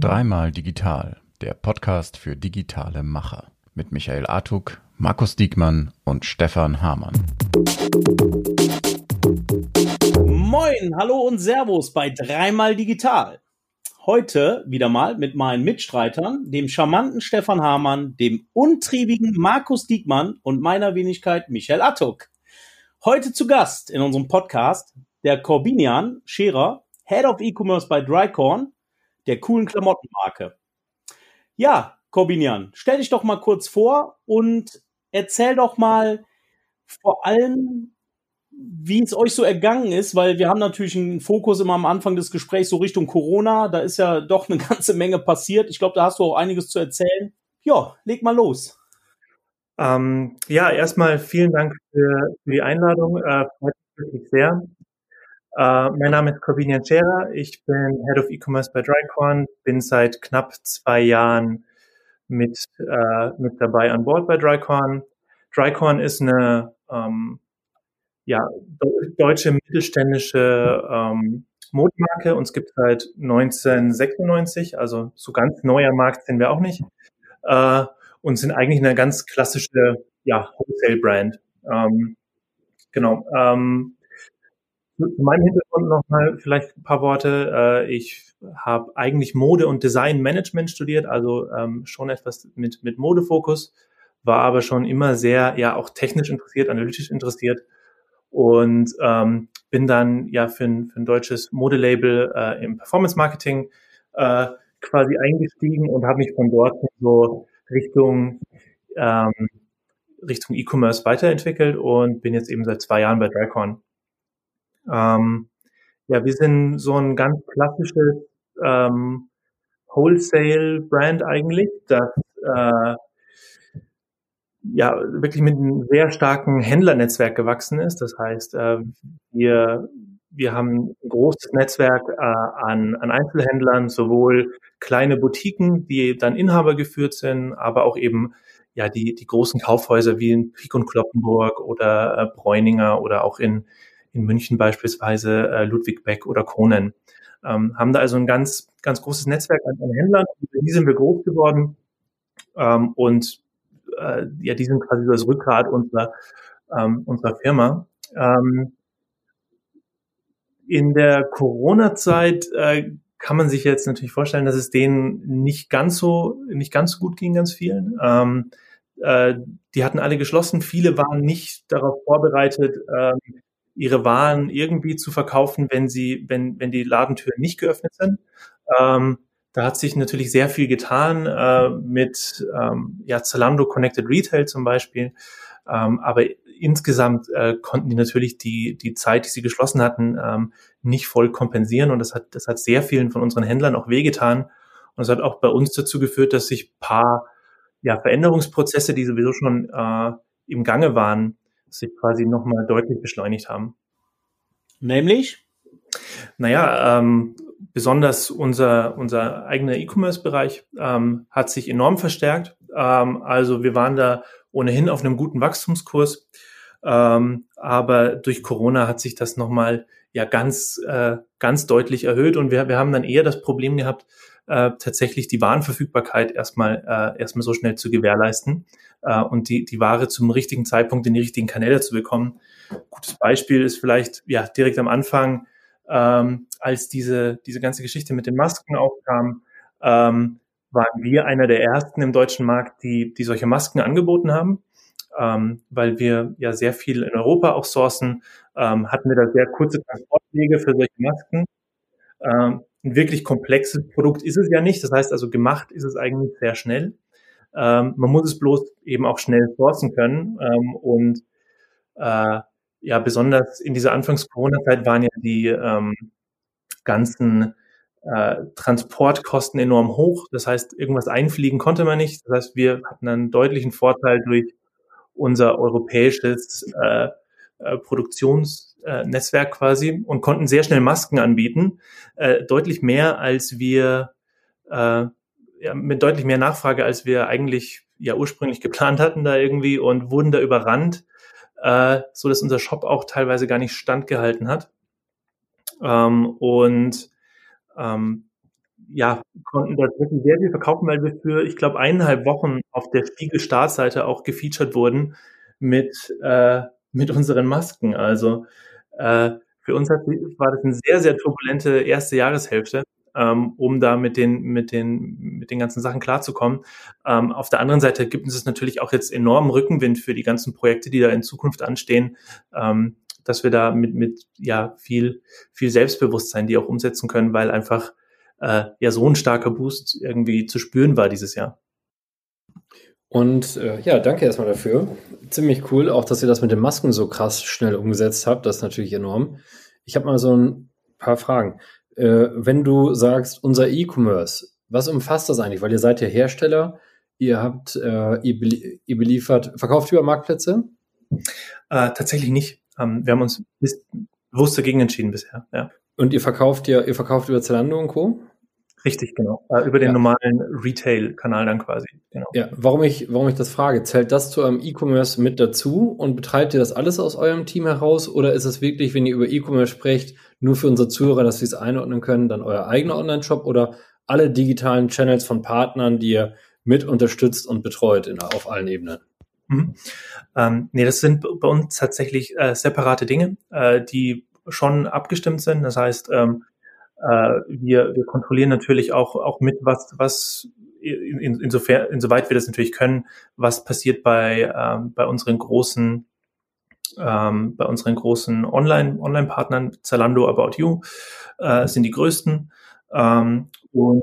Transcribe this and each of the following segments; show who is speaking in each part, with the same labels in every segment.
Speaker 1: Dreimal digital, der Podcast für digitale Macher mit Michael Artuk, Markus Diekmann und Stefan Hamann.
Speaker 2: Moin, hallo und Servus bei Dreimal digital. Heute wieder mal mit meinen Mitstreitern, dem charmanten Stefan Hamann, dem untriebigen Markus Diekmann und meiner Wenigkeit Michael Attuk. Heute zu Gast in unserem Podcast der Corbinian Scherer, Head of E-Commerce bei Drycorn, der coolen Klamottenmarke. Ja, Corbinian, stell dich doch mal kurz vor und erzähl doch mal vor allem, wie es euch so ergangen ist, weil wir haben natürlich einen Fokus immer am Anfang des Gesprächs so Richtung Corona. Da ist ja doch eine ganze Menge passiert. Ich glaube, da hast du auch einiges zu erzählen. Ja, leg mal los.
Speaker 3: Ähm, ja, erstmal vielen Dank für, für die Einladung. Äh, freut mich sehr. Äh, mein Name ist Corbinian Scherer. Ich bin Head of E-Commerce bei Drycorn. Bin seit knapp zwei Jahren mit, äh, mit dabei an Bord bei Drycorn. Drycorn ist eine ähm, ja, deutsche mittelständische ähm, Modemarke. Uns gibt seit 1996, also so ganz neuer Markt sind wir auch nicht. Äh, und sind eigentlich eine ganz klassische ja, Wholesale-Brand. Ähm, genau. Ähm, zu meinem Hintergrund nochmal vielleicht ein paar Worte. Äh, ich habe eigentlich Mode- und Design-Management studiert, also ähm, schon etwas mit, mit Modefokus, war aber schon immer sehr, ja, auch technisch interessiert, analytisch interessiert und ähm, bin dann ja für ein, für ein deutsches Modelabel äh, im Performance Marketing äh, quasi eingestiegen und habe mich von dort so Richtung ähm, Richtung E-Commerce weiterentwickelt und bin jetzt eben seit zwei Jahren bei Drycon. Ähm, ja, wir sind so ein ganz klassisches ähm, Wholesale-Brand eigentlich, das äh, ja wirklich mit einem sehr starken Händlernetzwerk gewachsen ist. Das heißt, äh, wir wir haben ein großes Netzwerk äh, an, an Einzelhändlern, sowohl kleine Boutiquen, die dann Inhaber geführt sind, aber auch eben ja die, die großen Kaufhäuser wie in Pik und Kloppenburg oder äh, Bräuninger oder auch in, in München beispielsweise äh, Ludwig Beck oder Kronen. Ähm, haben da also ein ganz, ganz großes Netzwerk an, an Händlern. Die sind wir groß geworden. Ähm, und äh, ja, die sind quasi das Rückgrat unserer, ähm, unserer Firma. Ähm, in der Corona-Zeit äh, kann man sich jetzt natürlich vorstellen, dass es denen nicht ganz so nicht ganz so gut ging, ganz vielen. Ähm, äh, die hatten alle geschlossen. Viele waren nicht darauf vorbereitet, ähm, ihre Waren irgendwie zu verkaufen, wenn sie wenn wenn die Ladentüren nicht geöffnet sind. Ähm, da hat sich natürlich sehr viel getan äh, mit ähm, ja, Zalando Connected Retail zum Beispiel. Ähm, aber insgesamt äh, konnten die natürlich die, die Zeit, die sie geschlossen hatten, ähm, nicht voll kompensieren. Und das hat, das hat sehr vielen von unseren Händlern auch wehgetan. Und es hat auch bei uns dazu geführt, dass sich paar ja, Veränderungsprozesse, die sowieso schon äh, im Gange waren, sich quasi nochmal deutlich beschleunigt haben.
Speaker 2: Nämlich?
Speaker 3: Naja, ähm, besonders unser, unser eigener E-Commerce-Bereich ähm, hat sich enorm verstärkt. Ähm, also wir waren da ohnehin auf einem guten Wachstumskurs. Ähm, aber durch Corona hat sich das nochmal ja ganz, äh, ganz deutlich erhöht und wir, wir haben dann eher das Problem gehabt, äh, tatsächlich die Warenverfügbarkeit erstmal, äh, erstmal so schnell zu gewährleisten äh, und die, die Ware zum richtigen Zeitpunkt in die richtigen Kanäle zu bekommen. Gutes Beispiel ist vielleicht ja direkt am Anfang, ähm, als diese, diese ganze Geschichte mit den Masken aufkam, ähm, waren wir einer der ersten im deutschen Markt, die, die solche Masken angeboten haben. Ähm, weil wir ja sehr viel in Europa auch sourcen, ähm, hatten wir da sehr kurze Transportwege für solche Masken. Ähm, ein wirklich komplexes Produkt ist es ja nicht. Das heißt also, gemacht ist es eigentlich sehr schnell. Ähm, man muss es bloß eben auch schnell sourcen können. Ähm, und äh, ja, besonders in dieser Anfangs-Corona-Zeit waren ja die ähm, ganzen äh, Transportkosten enorm hoch. Das heißt, irgendwas einfliegen konnte man nicht. Das heißt, wir hatten einen deutlichen Vorteil durch unser europäisches äh, äh, Produktionsnetzwerk quasi und konnten sehr schnell Masken anbieten, äh, deutlich mehr als wir äh, ja, mit deutlich mehr Nachfrage, als wir eigentlich ja ursprünglich geplant hatten da irgendwie und wurden da überrannt, äh, so dass unser Shop auch teilweise gar nicht standgehalten hat. ähm, und ähm, ja, konnten dort wirklich sehr viel verkaufen, weil wir für, ich glaube, eineinhalb Wochen auf der Spiegel-Startseite auch gefeatured wurden mit, äh, mit unseren Masken. Also äh, für uns hat, war das eine sehr, sehr turbulente erste Jahreshälfte, ähm, um da mit den, mit den, mit den ganzen Sachen klarzukommen. Ähm, auf der anderen Seite gibt es natürlich auch jetzt enormen Rückenwind für die ganzen Projekte, die da in Zukunft anstehen. Ähm, dass wir da mit, mit ja viel, viel Selbstbewusstsein die auch umsetzen können, weil einfach äh, ja so ein starker Boost irgendwie zu spüren war dieses Jahr.
Speaker 4: Und äh, ja, danke erstmal dafür. Ziemlich cool, auch dass ihr das mit den Masken so krass schnell umgesetzt habt. Das ist natürlich enorm. Ich habe mal so ein paar Fragen. Äh, wenn du sagst, unser E-Commerce, was umfasst das eigentlich? Weil ihr seid ja Hersteller, ihr habt, äh, ihr, belie ihr beliefert, verkauft über Marktplätze?
Speaker 3: Äh, tatsächlich nicht. Ähm, wir haben uns bewusst dagegen entschieden bisher. Ja.
Speaker 4: Und ihr verkauft ja, ihr verkauft über Zalando und Co.
Speaker 3: Richtig, genau. Äh, über den ja. normalen Retail-Kanal dann quasi. Genau.
Speaker 4: Ja, warum ich, warum ich das frage, zählt das zu eurem E-Commerce mit dazu und betreibt ihr das alles aus eurem Team heraus oder ist es wirklich, wenn ihr über E-Commerce sprecht, nur für unsere Zuhörer, dass sie es einordnen können, dann euer eigener Online-Shop oder alle digitalen Channels von Partnern, die ihr mit unterstützt und betreut in, auf allen Ebenen?
Speaker 3: Mhm. Ähm, nee, das sind bei uns tatsächlich äh, separate Dinge, äh, die schon abgestimmt sind. Das heißt, ähm, äh, wir, wir kontrollieren natürlich auch, auch mit, was, was in, in, insofern, insoweit wir das natürlich können, was passiert bei, ähm, bei unseren großen ähm, bei unseren großen Online, Online-Partnern, Zalando, About You, äh, sind die größten. Ähm, und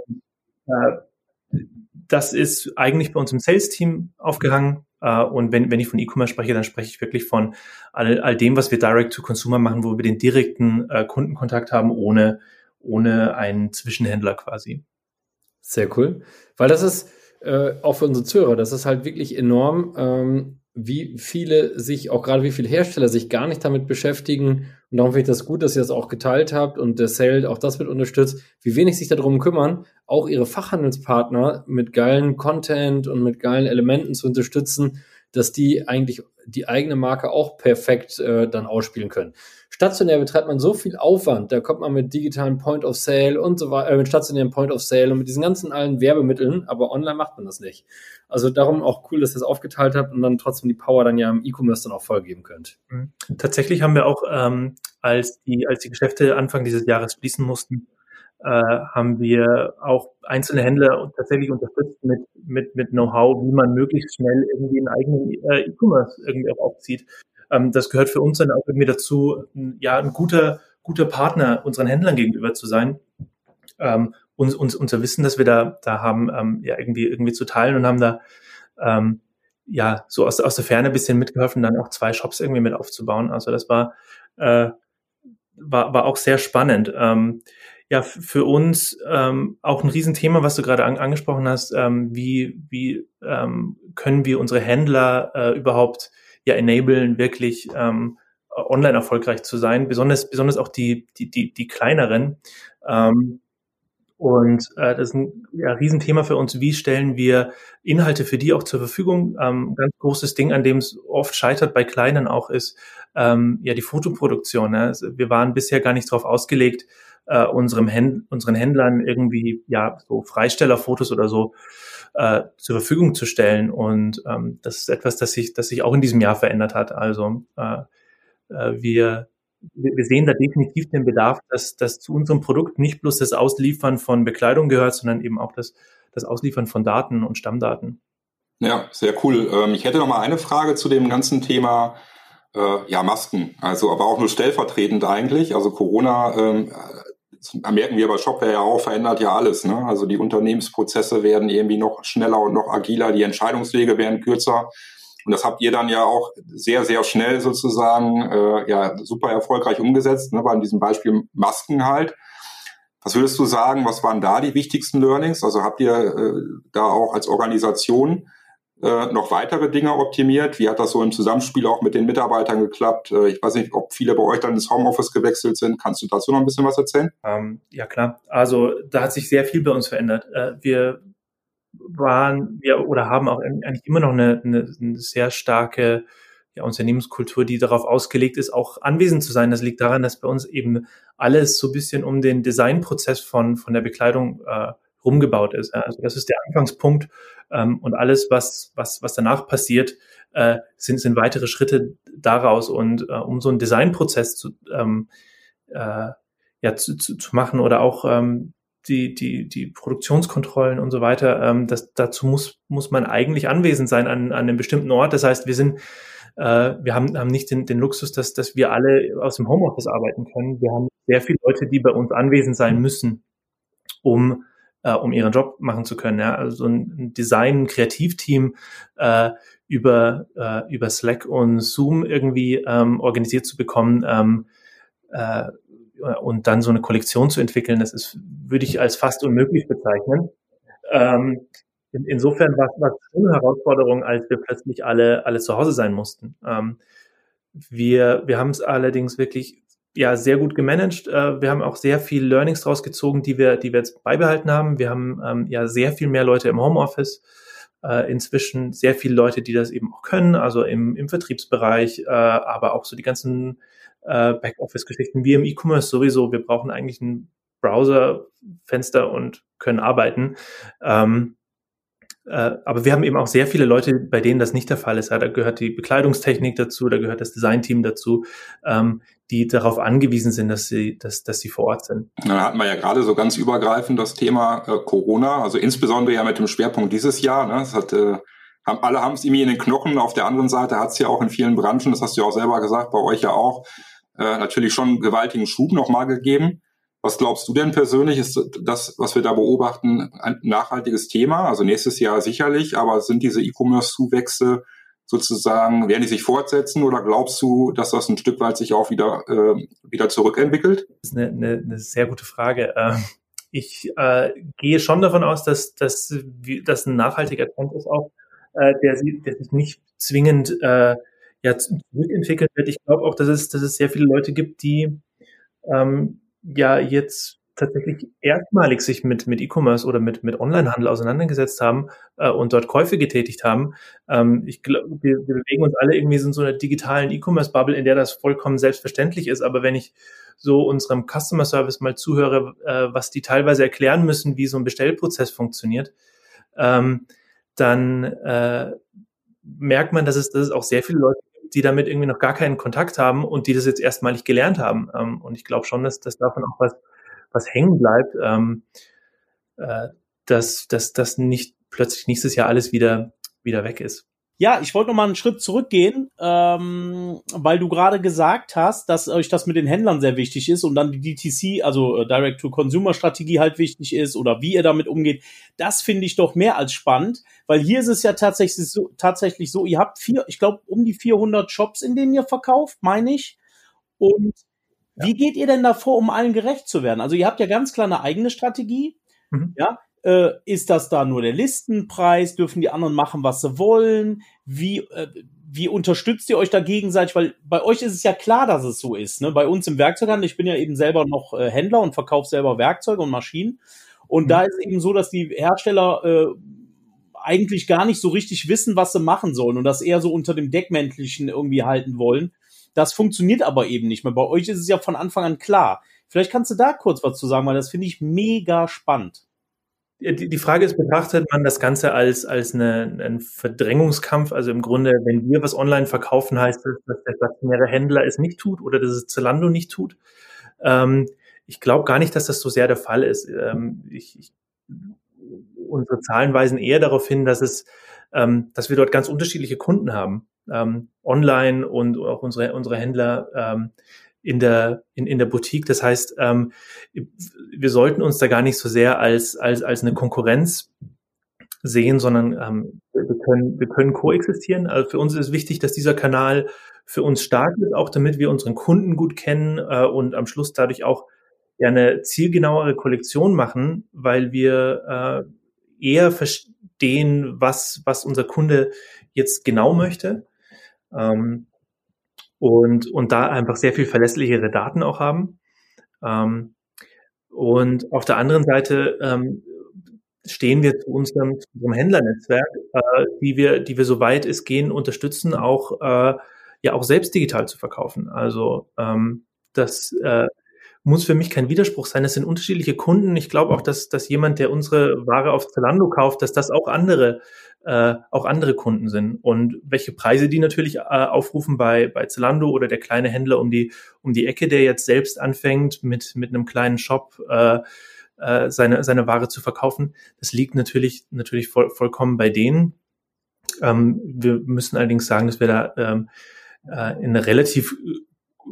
Speaker 3: äh, das ist eigentlich bei uns im Sales-Team aufgehangen. Uh, und wenn, wenn ich von E-Commerce spreche, dann spreche ich wirklich von all, all dem, was wir direct to Consumer machen, wo wir den direkten äh, Kundenkontakt haben, ohne ohne einen Zwischenhändler quasi.
Speaker 4: Sehr cool. Weil das ist äh, auch für unsere Zuhörer, das ist halt wirklich enorm, ähm, wie viele sich, auch gerade wie viele Hersteller sich gar nicht damit beschäftigen. Und darum finde ich das gut, dass ihr das auch geteilt habt und der Sale auch das mit unterstützt, wie wenig sich darum kümmern, auch ihre Fachhandelspartner mit geilen Content und mit geilen Elementen zu unterstützen, dass die eigentlich die eigene Marke auch perfekt äh, dann ausspielen können. Stationär betreibt man so viel Aufwand, da kommt man mit digitalen Point of Sale und so weiter, äh, mit stationären Point of Sale und mit diesen ganzen allen Werbemitteln, aber online macht man das nicht. Also darum auch cool, dass ihr das aufgeteilt habt und dann trotzdem die Power dann ja im E-Commerce dann auch vollgeben könnt.
Speaker 3: Mhm. Tatsächlich haben wir auch, ähm, als die, als die Geschäfte Anfang dieses Jahres schließen mussten, äh, haben wir auch einzelne Händler tatsächlich unterstützt mit, mit, mit Know-how, wie man möglichst schnell irgendwie einen eigenen äh, E-Commerce irgendwie auch aufzieht. Ähm, das gehört für uns dann auch irgendwie dazu, ja, ein guter, guter Partner unseren Händlern gegenüber zu sein. Ähm, uns, uns, unser Wissen, dass wir da, da haben, ähm, ja, irgendwie, irgendwie zu teilen und haben da, ähm, ja, so aus, aus der Ferne bisschen mitgeholfen, dann auch zwei Shops irgendwie mit aufzubauen. Also das war, äh, war, war auch sehr spannend. Ähm, ja für uns ähm, auch ein Riesenthema, was du gerade an, angesprochen hast. Ähm, wie wie ähm, können wir unsere Händler äh, überhaupt ja enablen, wirklich ähm, online erfolgreich zu sein, besonders besonders auch die die die, die kleineren. Ähm, und äh, das ist ein ja, Riesenthema für uns. Wie stellen wir Inhalte für die auch zur Verfügung? Ähm, ganz großes Ding, an dem es oft scheitert bei Kleinen auch, ist ähm, ja die Fotoproduktion. Ne? Also wir waren bisher gar nicht darauf ausgelegt, äh, unserem Händ unseren Händlern irgendwie ja so Freistellerfotos oder so äh, zur Verfügung zu stellen. Und ähm, das ist etwas, das sich, das sich auch in diesem Jahr verändert hat. Also äh, äh, wir wir sehen da definitiv den Bedarf, dass, dass zu unserem Produkt nicht bloß das Ausliefern von Bekleidung gehört, sondern eben auch das, das Ausliefern von Daten und Stammdaten.
Speaker 5: Ja, sehr cool. Ähm, ich hätte noch mal eine Frage zu dem ganzen Thema äh, ja, Masken. Also aber auch nur stellvertretend eigentlich. Also Corona ähm, merken wir bei Shopware ja auch, verändert ja alles. Ne? Also die Unternehmensprozesse werden irgendwie noch schneller und noch agiler, die Entscheidungswege werden kürzer. Und das habt ihr dann ja auch sehr, sehr schnell sozusagen äh, ja super erfolgreich umgesetzt, ne? bei diesem Beispiel Masken halt. Was würdest du sagen, was waren da die wichtigsten Learnings? Also habt ihr äh, da auch als Organisation äh, noch weitere Dinge optimiert? Wie hat das so im Zusammenspiel auch mit den Mitarbeitern geklappt? Äh, ich weiß nicht, ob viele bei euch dann ins Homeoffice gewechselt sind. Kannst du dazu noch ein bisschen was erzählen?
Speaker 3: Ähm, ja, klar. Also da hat sich sehr viel bei uns verändert. Äh, wir waren, wir oder haben auch eigentlich immer noch eine, eine, eine sehr starke ja, Unternehmenskultur, die darauf ausgelegt ist, auch anwesend zu sein. Das liegt daran, dass bei uns eben alles so ein bisschen um den Designprozess von, von der Bekleidung äh, rumgebaut ist. Also das ist der Anfangspunkt ähm, und alles, was, was, was danach passiert, äh, sind, sind weitere Schritte daraus. Und äh, um so einen Designprozess zu, ähm, äh, ja, zu, zu, zu machen oder auch ähm, die, die, die Produktionskontrollen und so weiter, ähm, das, dazu muss, muss man eigentlich anwesend sein an, an einem bestimmten Ort. Das heißt, wir sind äh, wir haben, haben nicht den, den Luxus, dass, dass wir alle aus dem Homeoffice arbeiten können. Wir haben sehr viele Leute, die bei uns anwesend sein müssen, um äh, um ihren Job machen zu können. Ja? Also ein Design, ein Kreativteam äh, über, äh, über Slack und Zoom irgendwie ähm, organisiert zu bekommen ähm, äh, und dann so eine Kollektion zu entwickeln, das ist, würde ich als fast unmöglich bezeichnen. Ähm, in, insofern war es schon eine Herausforderung, als wir plötzlich alle, alle zu Hause sein mussten. Ähm, wir wir haben es allerdings wirklich ja sehr gut gemanagt. Äh, wir haben auch sehr viel Learnings draus gezogen, die wir, die wir jetzt beibehalten haben. Wir haben ähm, ja sehr viel mehr Leute im Homeoffice. Äh, inzwischen sehr viele Leute, die das eben auch können, also im, im Vertriebsbereich, äh, aber auch so die ganzen äh, Backoffice-Geschichten wie im E-Commerce sowieso. Wir brauchen eigentlich ein Browserfenster und können arbeiten. Ähm, äh, aber wir haben eben auch sehr viele Leute, bei denen das nicht der Fall ist. Ja, da gehört die Bekleidungstechnik dazu, da gehört das Designteam dazu, ähm, die darauf angewiesen sind, dass sie, dass, dass sie vor Ort sind.
Speaker 5: Da hatten wir ja gerade so ganz übergreifend das Thema äh, Corona, also insbesondere ja mit dem Schwerpunkt dieses Jahr. Ne? Das hat, äh, haben, alle haben es irgendwie in den Knochen. Auf der anderen Seite hat es ja auch in vielen Branchen, das hast du ja auch selber gesagt, bei euch ja auch, äh, natürlich schon einen gewaltigen Schub nochmal gegeben. Was glaubst du denn persönlich? Ist das, was wir da beobachten, ein nachhaltiges Thema? Also nächstes Jahr sicherlich, aber sind diese E-Commerce-Zuwächse sozusagen, werden die sich fortsetzen oder glaubst du, dass das ein Stück weit sich auch wieder, äh, wieder zurückentwickelt?
Speaker 3: Das ist eine, eine, eine sehr gute Frage. Ähm, ich äh, gehe schon davon aus, dass, dass, dass ein nachhaltiger Trend ist auch, äh, der, der sich nicht zwingend äh, ja, zurückentwickeln wird. Ich glaube auch, dass es, dass es sehr viele Leute gibt, die ähm, ja jetzt tatsächlich erstmalig sich mit, mit E-Commerce oder mit, mit Onlinehandel auseinandergesetzt haben äh, und dort Käufe getätigt haben. Ähm, ich glaube, wir, wir bewegen uns alle irgendwie in so einer digitalen E-Commerce-Bubble, in der das vollkommen selbstverständlich ist. Aber wenn ich so unserem Customer Service mal zuhöre, äh, was die teilweise erklären müssen, wie so ein Bestellprozess funktioniert, ähm, dann äh, merkt man, dass es, dass es auch sehr viele Leute die damit irgendwie noch gar keinen Kontakt haben und die das jetzt erstmalig gelernt haben. Ähm, und ich glaube schon, dass, dass davon auch was, was hängen bleibt, ähm, äh, dass, dass das nicht plötzlich nächstes Jahr alles wieder, wieder weg ist.
Speaker 2: Ja, ich wollte noch mal einen Schritt zurückgehen, ähm, weil du gerade gesagt hast, dass euch das mit den Händlern sehr wichtig ist und dann die DTC, also äh, Direct-to-Consumer-Strategie halt wichtig ist oder wie ihr damit umgeht. Das finde ich doch mehr als spannend, weil hier ist es ja tatsächlich so, tatsächlich so ihr habt vier, ich glaube, um die 400 Shops, in denen ihr verkauft, meine ich. Und. Wie geht ihr denn davor, um allen gerecht zu werden? Also ihr habt ja ganz klar eine eigene Strategie. Mhm. Ja, äh, ist das da nur der Listenpreis? Dürfen die anderen machen, was sie wollen? Wie, äh, wie unterstützt ihr euch da gegenseitig? Weil bei euch ist es ja klar, dass es so ist. Ne? Bei uns im Werkzeughandel, ich bin ja eben selber noch äh, Händler und verkaufe selber Werkzeuge und Maschinen. Und mhm. da ist eben so, dass die Hersteller äh, eigentlich gar nicht so richtig wissen, was sie machen sollen und das eher so unter dem Deckmäntelchen irgendwie halten wollen. Das funktioniert aber eben nicht mehr. Bei euch ist es ja von Anfang an klar. Vielleicht kannst du da kurz was zu sagen, weil das finde ich mega spannend.
Speaker 3: Die Frage ist, betrachtet man das Ganze als, als eine, ein Verdrängungskampf? Also im Grunde, wenn wir was online verkaufen, heißt das, dass der stationäre Händler es nicht tut oder dass es Zalando nicht tut. Ähm, ich glaube gar nicht, dass das so sehr der Fall ist. Ähm, ich, ich, unsere Zahlen weisen eher darauf hin, dass es, ähm, dass wir dort ganz unterschiedliche Kunden haben, ähm, online und auch unsere, unsere Händler ähm, in der, in, in der Boutique. Das heißt, ähm, wir sollten uns da gar nicht so sehr als, als, als eine Konkurrenz sehen, sondern ähm, wir, können, wir können koexistieren. Also für uns ist wichtig, dass dieser Kanal für uns stark ist, auch damit wir unseren Kunden gut kennen äh, und am Schluss dadurch auch ja eine zielgenauere Kollektion machen, weil wir äh, eher verstehen, was, was unser Kunde jetzt genau möchte. Ähm, und, und da einfach sehr viel verlässlichere Daten auch haben. Ähm, und auf der anderen Seite ähm, stehen wir zu unserem, zu unserem Händlernetzwerk, äh, die wir, die wir soweit es gehen unterstützen, auch äh, ja auch selbst digital zu verkaufen. Also ähm, das äh, muss für mich kein Widerspruch sein. Es sind unterschiedliche Kunden. Ich glaube auch, dass, dass jemand, der unsere Ware auf Zalando kauft, dass das auch andere äh, auch andere Kunden sind und welche Preise die natürlich äh, aufrufen bei bei Zalando oder der kleine Händler um die um die Ecke, der jetzt selbst anfängt mit mit einem kleinen Shop äh, äh, seine seine Ware zu verkaufen. Das liegt natürlich natürlich voll, vollkommen bei denen. Ähm, wir müssen allerdings sagen, dass wir da ähm, äh, in einer relativ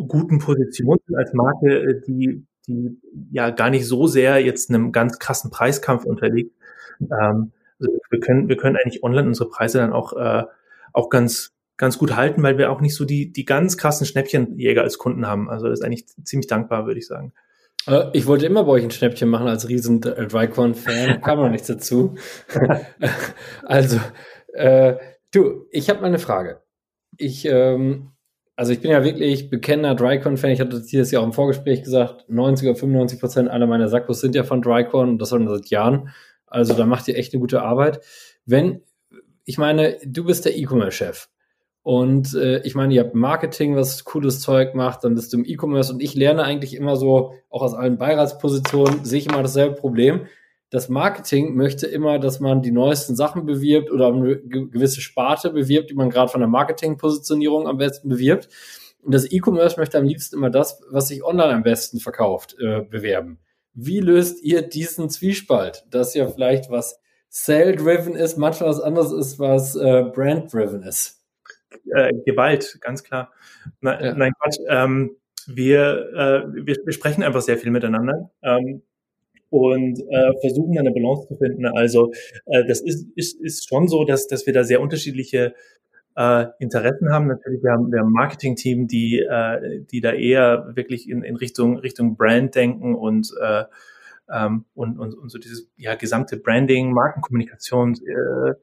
Speaker 3: guten Position sind als Marke, äh, die, die ja gar nicht so sehr jetzt einem ganz krassen Preiskampf unterliegt. Ähm, also wir können, wir können eigentlich online unsere Preise dann auch, äh, auch ganz, ganz gut halten, weil wir auch nicht so die, die ganz krassen Schnäppchenjäger als Kunden haben. Also das ist eigentlich ziemlich dankbar, würde ich sagen.
Speaker 4: Äh, ich wollte immer bei euch ein Schnäppchen machen als riesen Drycon-Fan, kam noch nichts dazu. also, äh, du, ich habe mal eine Frage. Ich, ähm, also ich bin ja wirklich bekennender Drycon-Fan. Ich hatte dieses Jahr auch im Vorgespräch gesagt, 90 oder 95 Prozent aller meiner Sackos sind ja von Drycon das schon seit Jahren. Also da macht ihr echt eine gute Arbeit. Wenn, ich meine, du bist der E-Commerce-Chef. Und äh, ich meine, ihr habt Marketing, was cooles Zeug macht, dann bist du im E-Commerce und ich lerne eigentlich immer so, auch aus allen Beiratspositionen, sehe ich immer dasselbe Problem das Marketing möchte immer, dass man die neuesten Sachen bewirbt oder eine gewisse Sparte bewirbt, die man gerade von der Marketingpositionierung am besten bewirbt. Und das E-Commerce möchte am liebsten immer das, was sich online am besten verkauft, äh, bewerben. Wie löst ihr diesen Zwiespalt, dass ja vielleicht was Sale-driven ist, manchmal was anderes ist, was äh, Brand-driven ist?
Speaker 3: Äh, Gewalt, ganz klar. Na, ja. Nein, Quatsch. Ähm, wir, äh, wir, wir sprechen einfach sehr viel miteinander. Ähm, und äh, versuchen eine Balance zu finden. Also äh, das ist, ist, ist schon so, dass, dass wir da sehr unterschiedliche äh, Interessen haben. Natürlich, wir haben, wir haben Marketing-Team, die, äh, die da eher wirklich in, in Richtung, Richtung Brand denken und, äh, ähm, und, und, und so dieses ja, gesamte Branding, Markenkommunikation, äh,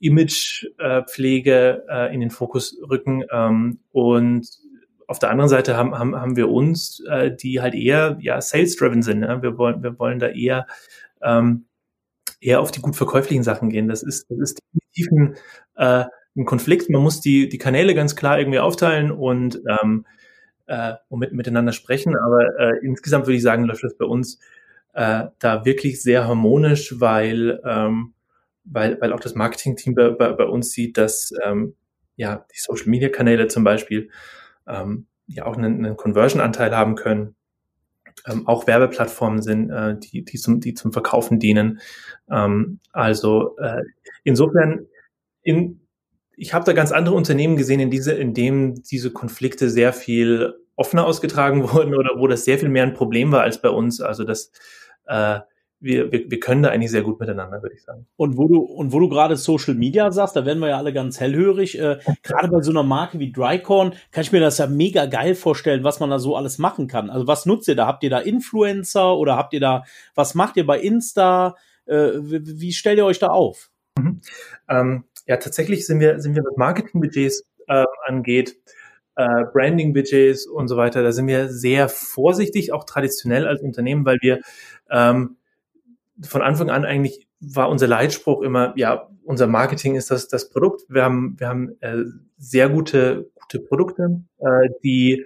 Speaker 3: Imagepflege äh, äh, in den Fokus rücken. Ähm, und auf der anderen Seite haben, haben, haben wir uns, äh, die halt eher ja, sales-driven sind. Ne? Wir, wollen, wir wollen da eher, ähm, eher auf die gut verkäuflichen Sachen gehen. Das ist, das ist definitiv ein, äh, ein Konflikt. Man muss die, die Kanäle ganz klar irgendwie aufteilen und, ähm, äh, und mit, miteinander sprechen. Aber äh, insgesamt würde ich sagen, läuft das bei uns äh, da wirklich sehr harmonisch, weil, ähm, weil, weil auch das Marketing-Team bei, bei, bei uns sieht, dass ähm, ja die Social-Media-Kanäle zum Beispiel ähm, ja auch einen, einen Conversion-Anteil haben können. Ähm, auch Werbeplattformen sind, äh, die, die, zum, die zum Verkaufen dienen. Ähm, also äh, insofern, in, ich habe da ganz andere Unternehmen gesehen, in, diese, in dem diese Konflikte sehr viel offener ausgetragen wurden oder wo das sehr viel mehr ein Problem war als bei uns. Also das äh, wir, wir, wir können da eigentlich sehr gut miteinander, würde ich sagen.
Speaker 2: Und wo du, und wo du gerade Social Media sagst, da werden wir ja alle ganz hellhörig. Äh, gerade bei so einer Marke wie Drycorn kann ich mir das ja mega geil vorstellen, was man da so alles machen kann. Also was nutzt ihr da? Habt ihr da Influencer oder habt ihr da, was macht ihr bei Insta? Äh, wie, wie stellt ihr euch da auf?
Speaker 3: Mhm. Ähm, ja, tatsächlich sind wir, sind wir was Marketingbudgets äh, angeht, äh, Branding-Budgets und so weiter, da sind wir sehr vorsichtig, auch traditionell als Unternehmen, weil wir ähm, von Anfang an eigentlich war unser Leitspruch immer, ja, unser Marketing ist das, das Produkt. Wir haben, wir haben äh, sehr gute, gute Produkte, äh, die,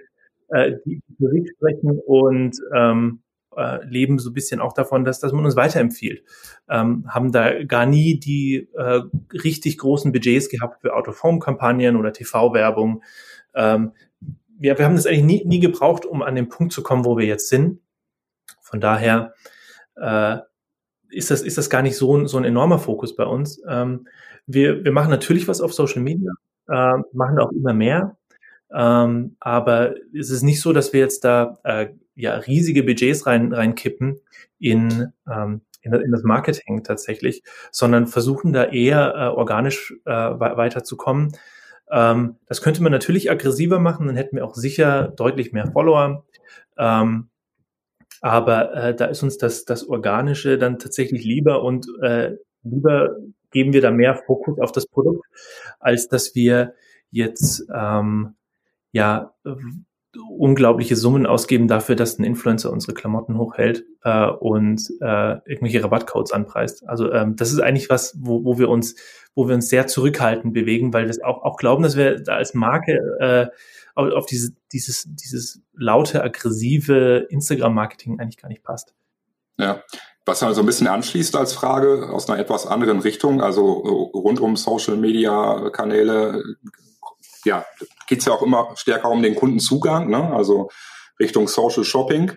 Speaker 3: äh, die für sich sprechen und ähm, äh, leben so ein bisschen auch davon, dass, dass man uns weiterempfiehlt. Ähm, haben da gar nie die äh, richtig großen Budgets gehabt für Out-of-Home-Kampagnen oder TV-Werbung. Ähm, wir, wir haben das eigentlich nie, nie gebraucht, um an den Punkt zu kommen, wo wir jetzt sind. Von daher äh, ist das, ist das gar nicht so, ein so ein enormer Fokus bei uns. Ähm, wir, wir machen natürlich was auf Social Media, äh, machen auch immer mehr. Ähm, aber es ist nicht so, dass wir jetzt da äh, ja riesige Budgets rein reinkippen in, ähm, in, in das Marketing tatsächlich, sondern versuchen da eher äh, organisch äh, weiterzukommen. Ähm, das könnte man natürlich aggressiver machen, dann hätten wir auch sicher deutlich mehr Follower. Ähm, aber äh, da ist uns das, das Organische dann tatsächlich lieber und äh, lieber geben wir da mehr Fokus auf das Produkt, als dass wir jetzt ähm, ja unglaubliche Summen ausgeben dafür, dass ein Influencer unsere Klamotten hochhält äh, und äh, irgendwelche Rabattcodes anpreist. Also ähm, das ist eigentlich was, wo, wo wir uns, wo wir uns sehr zurückhaltend bewegen, weil wir auch, auch glauben, dass wir da als Marke äh, auf, diese, dieses, dieses laute, aggressive Instagram-Marketing eigentlich gar nicht passt.
Speaker 5: Ja, was dann so ein bisschen anschließt als Frage aus einer etwas anderen Richtung, also äh, rund um Social-Media-Kanäle, ja, geht es ja auch immer stärker um den Kundenzugang, ne? also Richtung Social Shopping.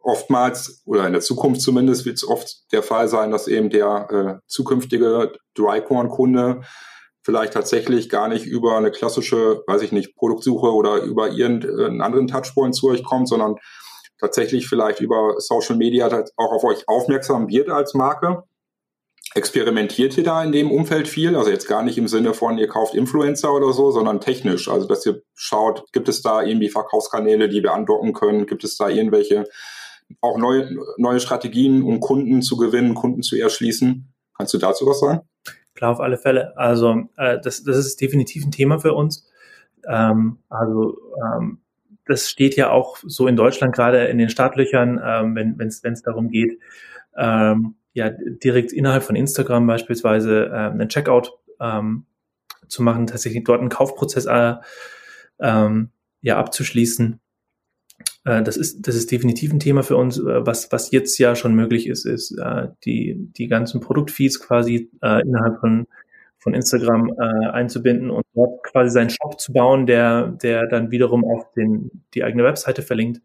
Speaker 5: Oftmals oder in der Zukunft zumindest wird es oft der Fall sein, dass eben der äh, zukünftige Drycorn-Kunde vielleicht tatsächlich gar nicht über eine klassische, weiß ich nicht, Produktsuche oder über irgendeinen anderen Touchpoint zu euch kommt, sondern tatsächlich vielleicht über Social Media auch auf euch aufmerksam wird als Marke Experimentiert ihr da in dem Umfeld viel? Also jetzt gar nicht im Sinne von, ihr kauft Influencer oder so, sondern technisch. Also dass ihr schaut, gibt es da irgendwie Verkaufskanäle, die wir andocken können? Gibt es da irgendwelche auch neue, neue Strategien, um Kunden zu gewinnen, Kunden zu erschließen? Kannst du dazu was sagen?
Speaker 3: Klar, auf alle Fälle. Also äh, das, das ist definitiv ein Thema für uns. Ähm, also ähm, das steht ja auch so in Deutschland gerade in den Startlöchern, ähm, wenn es darum geht, ähm, ja direkt innerhalb von Instagram beispielsweise äh, einen Checkout ähm, zu machen, tatsächlich dort einen Kaufprozess äh, ähm, ja abzuschließen. Äh, das ist das ist definitiv ein Thema für uns. Äh, was was jetzt ja schon möglich ist, ist äh, die die ganzen Produktfeeds quasi äh, innerhalb von von Instagram äh, einzubinden und dort quasi seinen Shop zu bauen, der der dann wiederum auf den die eigene Webseite verlinkt.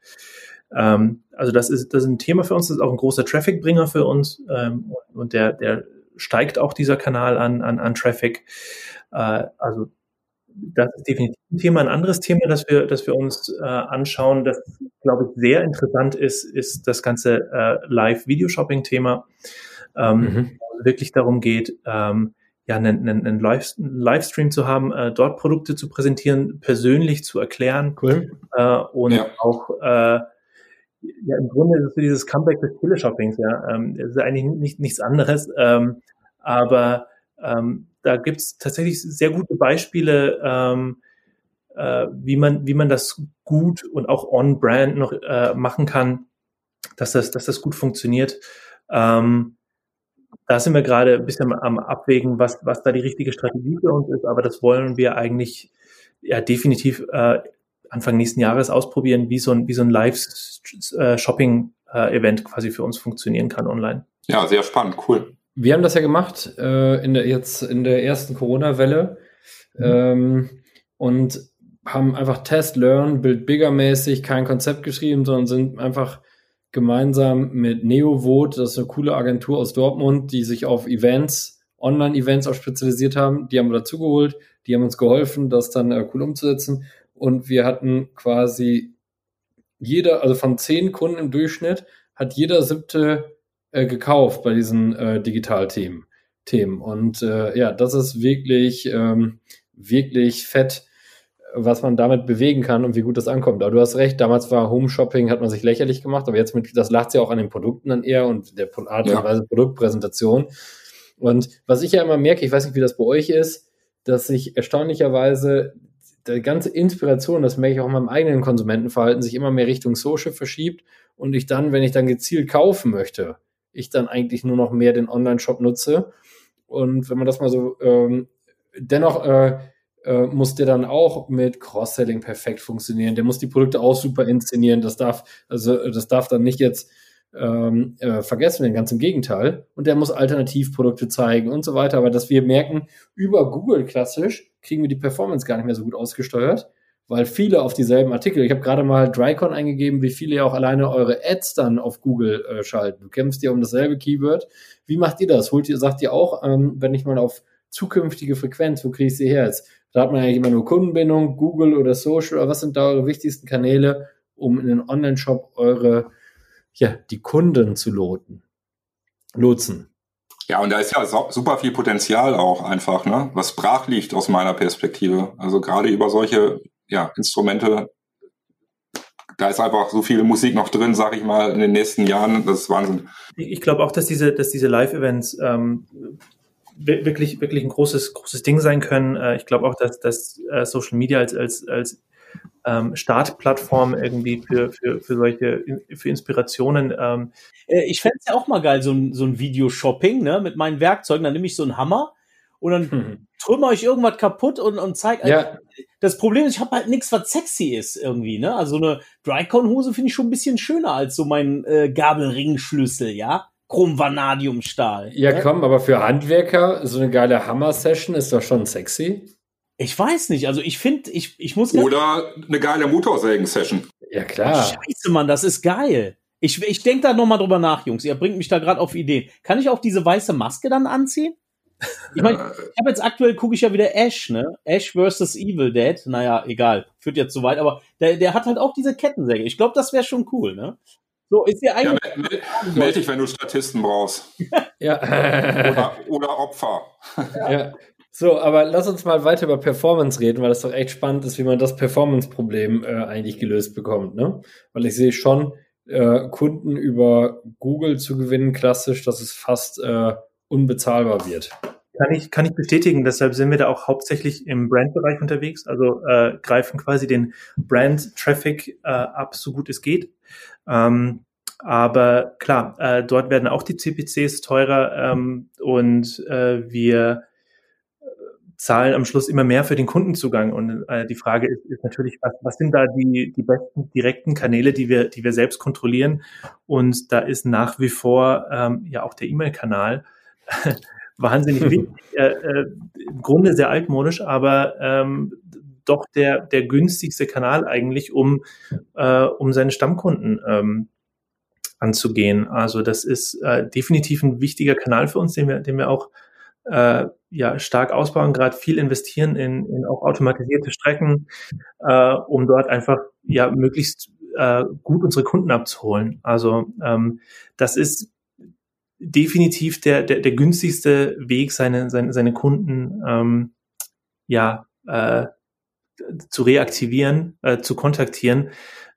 Speaker 3: Ähm, also das ist, das ist ein Thema für uns, das ist auch ein großer Traffic-Bringer für uns ähm, und der, der steigt auch dieser Kanal an, an, an Traffic. Äh, also das ist definitiv ein Thema. Ein anderes Thema, das wir, das wir uns äh, anschauen, das, glaube ich, sehr interessant ist, ist das ganze äh, Live-Video-Shopping-Thema. Ähm, mhm. wirklich darum geht, ähm, ja, einen, einen, einen Livestream zu haben, äh, dort Produkte zu präsentieren, persönlich zu erklären cool. äh, und ja. auch äh, ja, im Grunde ist es so dieses Comeback des Teleshoppings, ja. Ähm, ist eigentlich nicht, nichts anderes. Ähm, aber ähm, da gibt es tatsächlich sehr gute Beispiele, ähm, äh, wie, man, wie man das gut und auch on-brand noch äh, machen kann, dass das, dass das gut funktioniert. Ähm, da sind wir gerade ein bisschen am Abwägen, was, was da die richtige Strategie für uns ist, aber das wollen wir eigentlich ja definitiv äh, Anfang nächsten Jahres ausprobieren, wie so ein, wie so ein Live-Shopping-Event quasi für uns funktionieren kann online.
Speaker 5: Ja, sehr spannend, cool.
Speaker 4: Wir haben das ja gemacht äh, in der, jetzt in der ersten Corona-Welle mhm. ähm, und haben einfach Test, Learn, Build Bigger mäßig kein Konzept geschrieben, sondern sind einfach gemeinsam mit NeoVote, das ist eine coole Agentur aus Dortmund, die sich auf Events, Online-Events auch spezialisiert haben. Die haben wir dazugeholt, die haben uns geholfen, das dann äh, cool umzusetzen und wir hatten quasi jeder, also von zehn Kunden im Durchschnitt, hat jeder siebte äh, gekauft bei diesen äh, Digitalthemen. Themen. Und äh, ja, das ist wirklich, ähm, wirklich fett, was man damit bewegen kann und wie gut das ankommt. Aber du hast recht, damals war Home Shopping, hat man sich lächerlich gemacht, aber jetzt mit, das lacht ja auch an den Produkten dann eher und der Art und Weise Produktpräsentation. Und was ich ja immer merke, ich weiß nicht, wie das bei euch ist, dass sich erstaunlicherweise die ganze Inspiration, das merke ich auch in meinem eigenen Konsumentenverhalten, sich immer mehr Richtung Social verschiebt und ich dann, wenn ich dann gezielt kaufen möchte, ich dann eigentlich nur noch mehr den Online-Shop nutze. Und wenn man das mal so, ähm, dennoch äh, äh, muss der dann auch mit Cross-Selling perfekt funktionieren. Der muss die Produkte auch super inszenieren. Das darf, also das darf dann nicht jetzt ähm, äh, vergessen werden, ganz im Gegenteil. Und der muss Alternativprodukte zeigen und so weiter. Aber dass wir merken, über Google klassisch kriegen wir die Performance gar nicht mehr so gut ausgesteuert, weil viele auf dieselben Artikel, ich habe gerade mal Drycon eingegeben, wie viele ja auch alleine eure Ads dann auf Google äh, schalten. Du kämpfst ja um dasselbe Keyword. Wie macht ihr das? Holt ihr, sagt ihr auch, ähm, wenn ich mal auf zukünftige Frequenz, wo kriege ich sie her jetzt? Da hat man eigentlich immer nur Kundenbindung, Google oder Social, oder was sind da eure wichtigsten Kanäle, um in den Online-Shop eure ja, die Kunden zu loten, lotsen.
Speaker 5: Ja, und da ist ja super viel Potenzial auch einfach, ne? was brach liegt aus meiner Perspektive. Also gerade über solche ja, Instrumente, da ist einfach so viel Musik noch drin, sag ich mal, in den nächsten Jahren. Das ist Wahnsinn.
Speaker 3: Ich glaube auch, dass diese, dass diese Live-Events ähm, wirklich, wirklich ein großes, großes Ding sein können. Äh, ich glaube auch, dass, dass äh, Social Media als, als, als ähm, Startplattform irgendwie für, für, für solche, für Inspirationen. Ähm.
Speaker 2: Äh, ich fände es ja auch mal geil, so ein, so ein Videoshopping, ne, mit meinen Werkzeugen. Dann nehme ich so einen Hammer und dann hm. trümmer ich irgendwas kaputt und, und zeig. Ja. Das Problem ist, ich habe halt nichts, was sexy ist irgendwie, ne? Also eine Drycon-Hose finde ich schon ein bisschen schöner als so mein äh, Gabelringschlüssel, ja? Chrom-Vanadium-Stahl.
Speaker 4: Ja, ne? komm, aber für Handwerker so eine geile Hammer-Session ist doch schon sexy.
Speaker 2: Ich weiß nicht, also ich finde, ich, ich muss.
Speaker 5: Oder eine geile Motorsägen-Session.
Speaker 4: Ja, klar.
Speaker 2: Scheiße, Mann, das ist geil. Ich, ich denke da nochmal drüber nach, Jungs. Ihr bringt mich da gerade auf Ideen. Kann ich auch diese weiße Maske dann anziehen? Ich meine, ich habe jetzt aktuell gucke ich ja wieder Ash, ne? Ash versus Evil Dead. Naja, egal, führt jetzt zu weit, aber der, der hat halt auch diese Kettensäge. Ich glaube, das wäre schon cool, ne?
Speaker 5: So, ist dir eigentlich. Ja, meld, meld dich, wenn du Statisten brauchst.
Speaker 4: ja.
Speaker 5: Oder, oder Opfer.
Speaker 4: ja. So, aber lass uns mal weiter über Performance reden, weil das doch echt spannend ist, wie man das Performance-Problem äh, eigentlich gelöst bekommt, ne? Weil ich sehe schon, äh, Kunden über Google zu gewinnen, klassisch, dass es fast äh, unbezahlbar wird.
Speaker 3: Kann ich, kann ich bestätigen, deshalb sind wir da auch hauptsächlich im Brand-Bereich unterwegs, also äh, greifen quasi den Brand-Traffic äh, ab, so gut es geht. Ähm, aber klar, äh, dort werden auch die CPCs teurer ähm, und äh, wir zahlen am Schluss immer mehr für den Kundenzugang. Und äh, die Frage ist, ist natürlich, was, was sind da die, die besten direkten Kanäle, die wir, die wir selbst kontrollieren? Und da ist nach wie vor ähm, ja auch der E-Mail-Kanal wahnsinnig wichtig. Äh, äh, Im Grunde sehr altmodisch, aber ähm, doch der, der günstigste Kanal eigentlich, um, äh, um seine Stammkunden ähm, anzugehen. Also das ist äh, definitiv ein wichtiger Kanal für uns, den wir, den wir auch äh, ja stark ausbauen, gerade viel investieren in, in auch automatisierte Strecken, äh, um dort einfach ja möglichst äh, gut unsere Kunden abzuholen. Also ähm, das ist definitiv der, der, der günstigste Weg, seine, seine, seine Kunden ähm, ja äh, zu reaktivieren, äh, zu kontaktieren.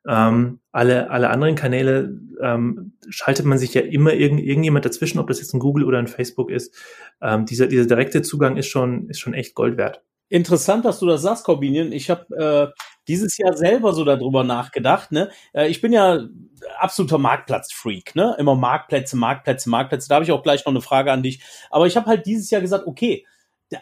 Speaker 3: Ähm, alle, alle anderen Kanäle ähm, schaltet man sich ja immer irgend, irgendjemand dazwischen, ob das jetzt ein Google oder ein Facebook ist. Ähm, dieser, dieser direkte Zugang ist schon, ist schon echt Gold wert.
Speaker 2: Interessant, dass du das sagst, Corbinian. Ich habe äh, dieses Jahr selber so darüber nachgedacht. Ne? Äh, ich bin ja absoluter Marktplatzfreak, ne? Immer Marktplätze, Marktplätze, Marktplätze. Da habe ich auch gleich noch eine Frage an dich. Aber ich habe halt dieses Jahr gesagt, okay,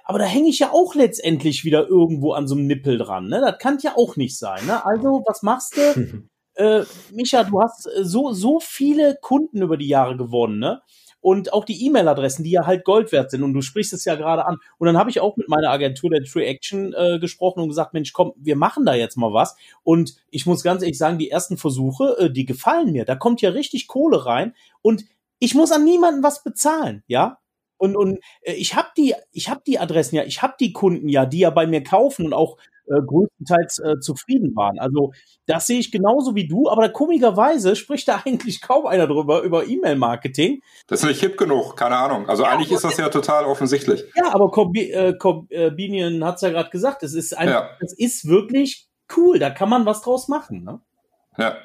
Speaker 2: aber da hänge ich ja auch letztendlich wieder irgendwo an so einem Nippel dran. Ne? Das kann ja auch nicht sein. Ne? Also, was machst du? äh, Micha, du hast äh, so, so viele Kunden über die Jahre gewonnen, ne? Und auch die E-Mail-Adressen, die ja halt Gold wert sind. Und du sprichst es ja gerade an. Und dann habe ich auch mit meiner Agentur der True Action äh, gesprochen und gesagt, Mensch, komm, wir machen da jetzt mal was. Und ich muss ganz ehrlich sagen, die ersten Versuche, äh, die gefallen mir. Da kommt ja richtig Kohle rein. Und ich muss an niemanden was bezahlen, ja? Und, und äh, ich habe die, ich habe die Adressen ja, ich habe die Kunden ja, die ja bei mir kaufen und auch äh, größtenteils äh, zufrieden waren. Also das sehe ich genauso wie du, aber komischerweise spricht da eigentlich kaum einer drüber, über E-Mail-Marketing.
Speaker 5: Das ist nicht hip genug, keine Ahnung. Also ja, eigentlich ist das ja total offensichtlich.
Speaker 2: Ja, aber Corbinian äh, hat es ja gerade gesagt, es ist, ein, ja. es ist wirklich cool, da kann man was draus machen. Ne?
Speaker 5: Ja.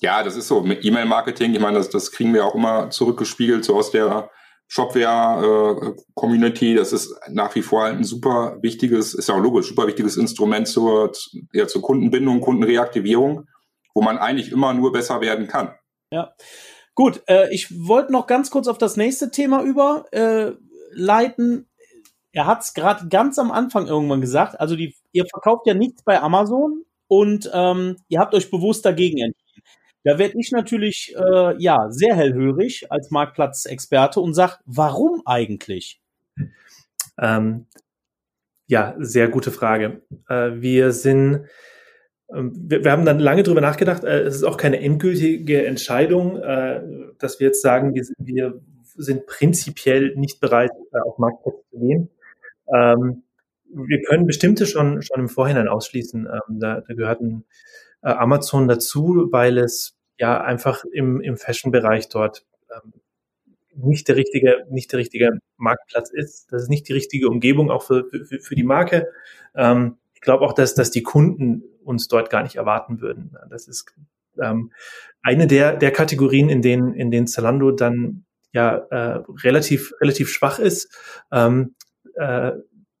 Speaker 5: Ja, das ist so. Mit E-Mail-Marketing, ich meine, das, das kriegen wir auch immer zurückgespiegelt, so aus der Shopware-Community, äh, das ist nach wie vor ein super wichtiges, ist ja auch logisch, super wichtiges Instrument zur, ja, zur Kundenbindung, Kundenreaktivierung, wo man eigentlich immer nur besser werden kann.
Speaker 2: Ja. Gut, äh, ich wollte noch ganz kurz auf das nächste Thema überleiten. Äh, er hat es gerade ganz am Anfang irgendwann gesagt. Also die, ihr verkauft ja nichts bei Amazon und ähm, ihr habt euch bewusst dagegen entschieden. Da werde ich natürlich äh, ja sehr hellhörig als Marktplatzexperte und sag, warum eigentlich?
Speaker 3: Ähm, ja, sehr gute Frage. Äh, wir sind ähm, wir, haben dann lange drüber nachgedacht. Äh, es ist auch keine endgültige Entscheidung, äh, dass wir jetzt sagen, wir, wir sind prinzipiell nicht bereit, äh, auf Marktplätze zu gehen. Ähm, wir können bestimmte schon, schon im Vorhinein ausschließen. Ähm, da, da gehört ein äh, Amazon dazu, weil es ja einfach im, im Fashion-Bereich dort ähm, nicht der richtige, nicht der richtige Marktplatz ist. Das ist nicht die richtige Umgebung auch für, für, für die Marke. Ähm, ich glaube auch, dass, dass die Kunden uns dort gar nicht erwarten würden. Das ist ähm, eine der, der Kategorien, in denen, in denen Zalando dann ja äh, relativ, relativ schwach ist. Ähm, äh,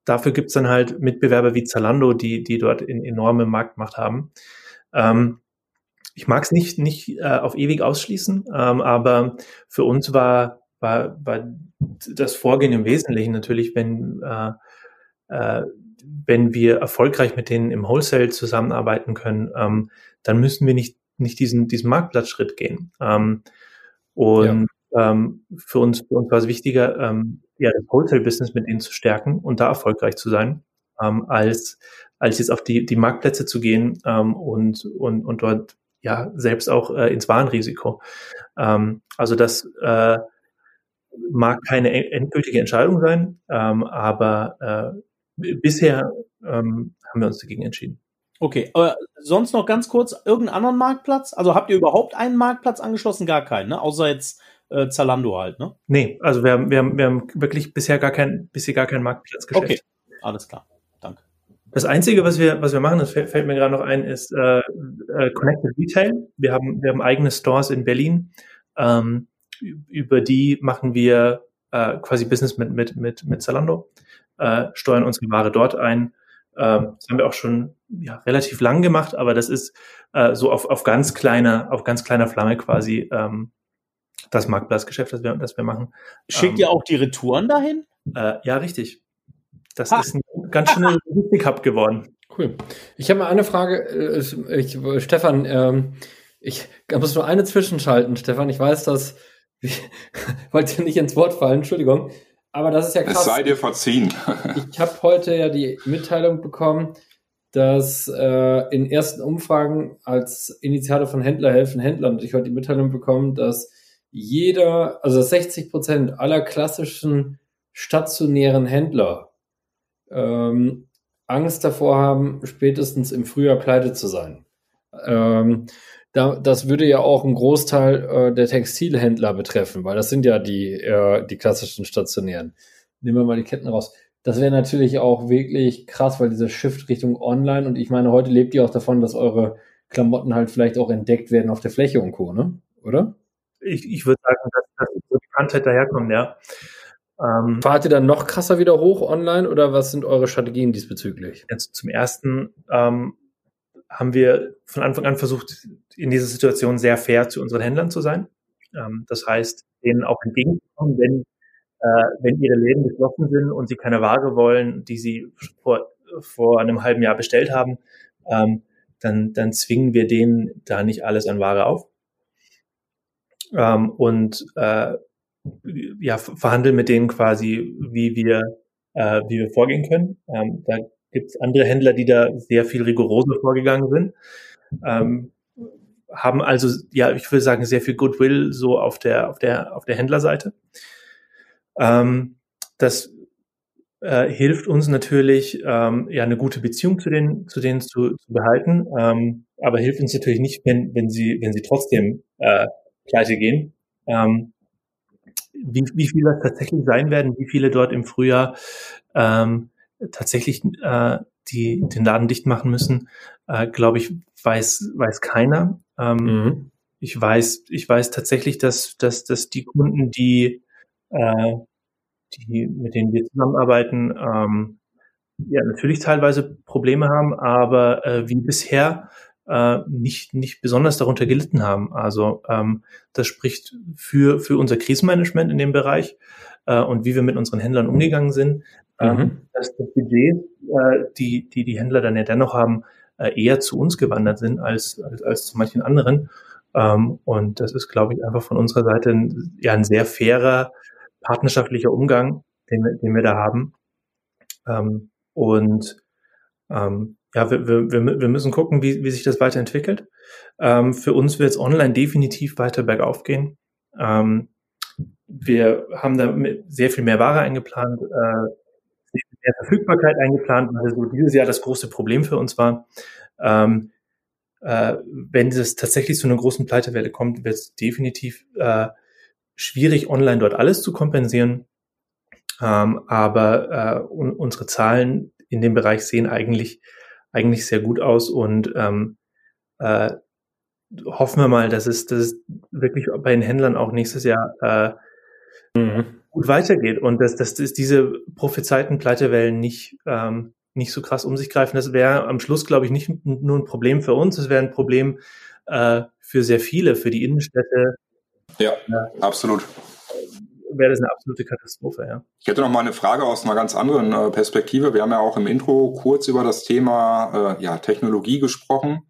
Speaker 3: dafür gibt's dann halt Mitbewerber wie Zalando, die, die dort in enorme Marktmacht haben. Ähm, ich mag es nicht, nicht äh, auf ewig ausschließen, ähm, aber für uns war, war, war das Vorgehen im Wesentlichen natürlich, wenn, äh, äh, wenn wir erfolgreich mit denen im Wholesale zusammenarbeiten können, ähm, dann müssen wir nicht, nicht diesen, diesen Marktplatzschritt gehen. Ähm, und ja. ähm, für uns, für uns war es wichtiger, ähm, ja, das Wholesale-Business mit ihnen zu stärken und da erfolgreich zu sein, ähm, als, als jetzt auf die, die Marktplätze zu gehen ähm, und, und, und dort ja selbst auch äh, ins Warnrisiko. Ähm, also das äh, mag keine endgültige Entscheidung sein, ähm, aber äh, bisher ähm, haben wir uns dagegen entschieden.
Speaker 2: Okay, aber sonst noch ganz kurz, irgendeinen anderen Marktplatz? Also habt ihr überhaupt einen Marktplatz angeschlossen? Gar keinen, ne? Außer jetzt äh, Zalando halt, ne?
Speaker 3: Nee, also wir haben, wir haben, wir haben wirklich bisher gar kein, bisher gar kein Marktplatzgeschäft.
Speaker 2: Okay, alles klar.
Speaker 3: Das Einzige, was wir, was wir machen, das fällt, fällt mir gerade noch ein, ist äh, äh, Connected Retail. Wir haben, wir haben eigene Stores in Berlin. Ähm, über die machen wir äh, quasi Business mit, mit, mit, mit Zalando, äh, steuern unsere Ware dort ein. Ähm, das haben wir auch schon ja, relativ lang gemacht, aber das ist äh, so auf, auf ganz kleiner, auf ganz kleiner Flamme quasi ähm, das Marktplatzgeschäft, das wir, das wir machen.
Speaker 2: Schickt ähm, ihr auch die Retouren dahin?
Speaker 3: Äh, ja, richtig. Das ha. ist ein ganz schöner Logistik-Hub geworden.
Speaker 4: Cool. Ich habe mal eine Frage, äh, ich, Stefan, ähm, ich muss nur eine zwischenschalten, Stefan. Ich weiß, dass ich wollte nicht ins Wort fallen, Entschuldigung. Aber das ist ja krass.
Speaker 5: Es sei dir verziehen.
Speaker 4: ich habe heute ja die Mitteilung bekommen, dass äh, in ersten Umfragen als Initiator von Händler helfen Händlern, ich heute die Mitteilung bekommen, dass jeder, also 60 Prozent aller klassischen stationären Händler ähm, Angst davor haben, spätestens im Frühjahr pleite zu sein. Ähm, da, das würde ja auch einen Großteil äh, der Textilhändler betreffen, weil das sind ja die, äh, die klassischen stationären. Nehmen wir mal die Ketten raus. Das wäre natürlich auch wirklich krass, weil dieser Shift Richtung Online und ich meine, heute lebt ihr auch davon, dass eure Klamotten halt vielleicht auch entdeckt werden auf der Fläche und Co., ne? Oder?
Speaker 3: Ich, ich würde sagen, dass, dass die Bekanntheit daherkommt, ja.
Speaker 4: Ähm, Fahrt ihr dann noch krasser wieder hoch online oder was sind eure Strategien diesbezüglich?
Speaker 3: Jetzt zum ersten ähm, haben wir von Anfang an versucht, in dieser Situation sehr fair zu unseren Händlern zu sein. Ähm, das heißt, denen auch entgegenzukommen, wenn, äh, wenn ihre Läden geschlossen sind und sie keine Ware wollen, die sie vor, vor einem halben Jahr bestellt haben, ähm, dann, dann zwingen wir denen da nicht alles an Ware auf. Ähm, und äh, ja, verhandeln mit denen quasi, wie wir, äh, wie wir vorgehen können. Ähm, da gibt es andere Händler, die da sehr viel rigoroser vorgegangen sind. Ähm, haben also, ja, ich würde sagen, sehr viel Goodwill so auf der, auf der, auf der Händlerseite. Ähm, das äh, hilft uns natürlich, ähm, ja, eine gute Beziehung zu denen, zu denen zu, zu behalten, ähm, aber hilft uns natürlich nicht, wenn, wenn sie, wenn sie trotzdem äh, pleite gehen. Ähm, wie, wie viele das tatsächlich sein werden, wie viele dort im Frühjahr ähm, tatsächlich äh, die den Laden dicht machen müssen, äh, glaube ich, weiß weiß keiner. Ähm, mhm. Ich weiß ich weiß tatsächlich, dass dass dass die Kunden, die äh, die mit denen wir zusammenarbeiten, ähm, ja natürlich teilweise Probleme haben, aber äh, wie bisher äh, nicht, nicht besonders darunter gelitten haben. Also ähm, das spricht für, für unser Krisenmanagement in dem Bereich äh, und wie wir mit unseren Händlern umgegangen sind. Ähm, mhm. dass das Budget, äh, die, die die Händler dann ja dennoch haben, äh, eher zu uns gewandert sind als, als, als zu manchen anderen. Ähm, und das ist, glaube ich, einfach von unserer Seite ein, ja ein sehr fairer, partnerschaftlicher Umgang, den, den wir da haben. Ähm, und ähm, ja, wir, wir, wir müssen gucken, wie, wie sich das weiterentwickelt. Ähm, für uns wird es online definitiv weiter bergauf gehen. Ähm, wir haben da sehr viel mehr Ware eingeplant, äh, mehr Verfügbarkeit eingeplant, was also dieses Jahr das große Problem für uns war. Ähm, äh, wenn es tatsächlich zu einer großen Pleitewelle kommt, wird es definitiv äh, schwierig, online dort alles zu kompensieren. Ähm, aber äh, un unsere Zahlen in dem Bereich sehen eigentlich eigentlich sehr gut aus und ähm, äh, hoffen wir mal, dass es, dass es wirklich bei den Händlern auch nächstes Jahr äh, mhm. gut weitergeht und dass, dass, dass diese prophezeiten Pleitewellen nicht, ähm, nicht so krass um sich greifen. Das wäre am Schluss, glaube ich, nicht nur ein Problem für uns, es wäre ein Problem äh, für sehr viele, für die Innenstädte.
Speaker 5: Ja, ja. absolut
Speaker 3: wäre das eine absolute Katastrophe, ja.
Speaker 5: Ich hätte noch mal eine Frage aus einer ganz anderen äh, Perspektive. Wir haben ja auch im Intro kurz über das Thema äh, ja, Technologie gesprochen.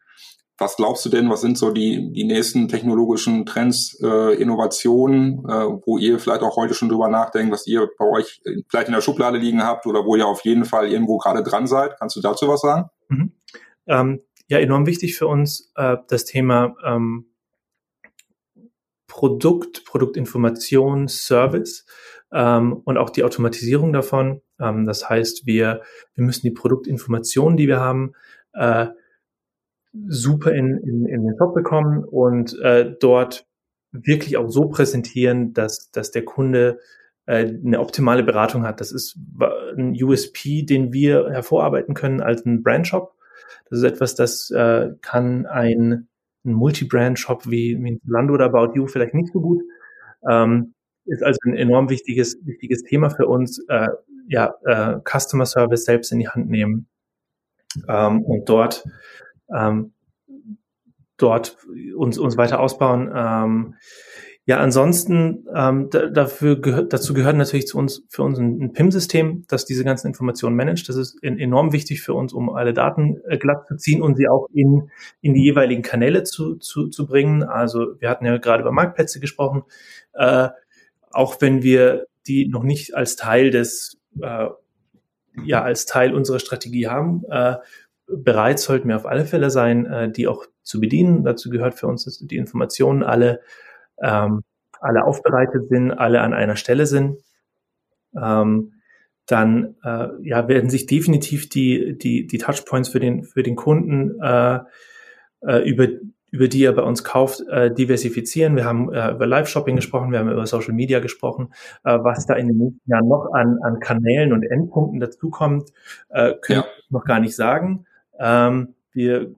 Speaker 5: Was glaubst du denn, was sind so die, die nächsten technologischen Trends, äh, Innovationen, äh, wo ihr vielleicht auch heute schon drüber nachdenkt, was ihr bei euch vielleicht in der Schublade liegen habt oder wo ihr auf jeden Fall irgendwo gerade dran seid? Kannst du dazu was sagen? Mhm.
Speaker 3: Ähm, ja, enorm wichtig für uns äh, das Thema ähm, Produkt, Produktinformation, Service ähm, und auch die Automatisierung davon. Ähm, das heißt, wir, wir müssen die Produktinformationen, die wir haben, äh, super in, in, in den Shop bekommen und äh, dort wirklich auch so präsentieren, dass, dass der Kunde äh, eine optimale Beratung hat. Das ist ein USP, den wir hervorarbeiten können als ein Brandshop. Das ist etwas, das äh, kann ein, ein Multi-Brand-Shop wie, wie Lando oder About You vielleicht nicht so gut. Ähm, ist also ein enorm wichtiges, wichtiges Thema für uns. Äh, ja, äh, Customer Service selbst in die Hand nehmen ähm, und dort ähm, dort uns, uns weiter ausbauen. Ähm, ja, ansonsten ähm, dafür gehört, dazu gehört natürlich zu uns für uns ein, ein PIM-System, das diese ganzen Informationen managt. Das ist in, enorm wichtig für uns, um alle Daten äh, glatt zu ziehen und sie auch in, in die jeweiligen Kanäle zu, zu, zu bringen. Also wir hatten ja gerade über Marktplätze gesprochen. Äh, auch wenn wir die noch nicht als Teil des äh, ja als Teil unserer Strategie haben, äh, bereit sollten wir auf alle Fälle sein, äh, die auch zu bedienen. Dazu gehört für uns, dass die Informationen alle, ähm, alle aufbereitet sind, alle an einer Stelle sind. Ähm, dann äh, ja, werden sich definitiv die, die, die Touchpoints für den, für den Kunden äh, äh, über, über die er bei uns kauft, äh, diversifizieren. Wir haben äh, über Live-Shopping gesprochen, wir haben über Social Media gesprochen. Äh, was da in den nächsten Jahren noch an, an Kanälen und Endpunkten dazukommt, äh, können ja. wir noch gar nicht sagen. Ähm, wir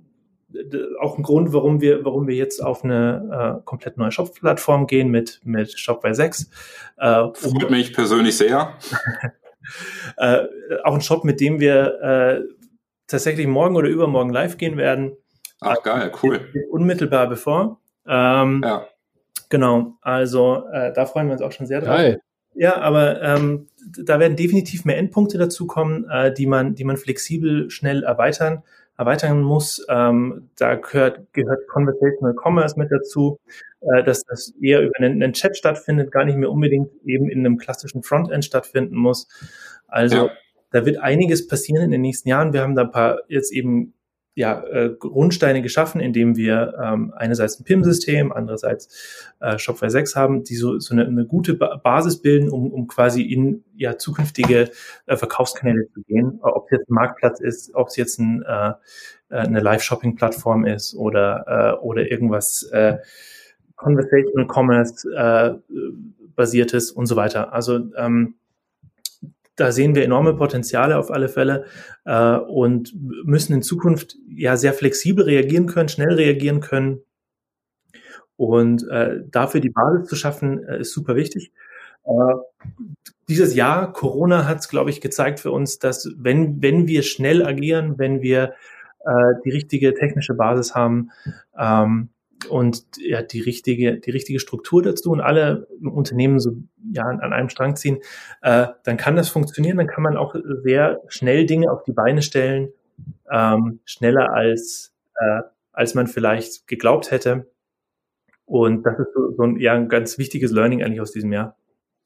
Speaker 3: auch ein Grund, warum wir, warum wir jetzt auf eine äh, komplett neue Shop-Plattform gehen mit, mit Shopware 6.
Speaker 5: Äh, Freut mich persönlich sehr.
Speaker 3: äh, auch ein Shop, mit dem wir äh, tatsächlich morgen oder übermorgen live gehen werden.
Speaker 5: Ach geil, cool.
Speaker 3: Unmittelbar bevor. Ähm, ja. Genau, also äh, da freuen wir uns auch schon sehr drauf. Geil. Ja, aber ähm, da werden definitiv mehr Endpunkte dazukommen, äh, die man, die man flexibel schnell erweitern, erweitern muss. Ähm, da gehört, gehört Conversational Commerce mit dazu, äh, dass das eher über einen, einen, Chat stattfindet, gar nicht mehr unbedingt eben in einem klassischen Frontend stattfinden muss. Also ja. da wird einiges passieren in den nächsten Jahren. Wir haben da ein paar jetzt eben ja, äh, Grundsteine geschaffen, indem wir ähm, einerseits ein PIM-System, andererseits äh, Shopware 6 haben, die so, so eine, eine gute ba Basis bilden, um, um quasi in ja, zukünftige äh, Verkaufskanäle zu gehen, ob es jetzt ein Marktplatz ist, ob es jetzt ein, äh, äh, eine Live-Shopping-Plattform ist oder, äh, oder irgendwas äh, Conversational Commerce äh, basiertes und so weiter. Also ähm, da sehen wir enorme Potenziale auf alle Fälle äh, und müssen in Zukunft ja sehr flexibel reagieren können, schnell reagieren können. Und äh, dafür die Basis zu schaffen, äh, ist super wichtig. Äh, dieses Jahr, Corona hat es, glaube ich, gezeigt für uns, dass wenn, wenn wir schnell agieren, wenn wir äh, die richtige technische Basis haben, ähm, und ja, die richtige, die richtige Struktur dazu und alle Unternehmen so ja, an einem Strang ziehen, äh, dann kann das funktionieren, dann kann man auch sehr schnell Dinge auf die Beine stellen, ähm, schneller als, äh, als man vielleicht geglaubt hätte. Und das ist so, so ein, ja, ein ganz wichtiges Learning eigentlich aus diesem Jahr.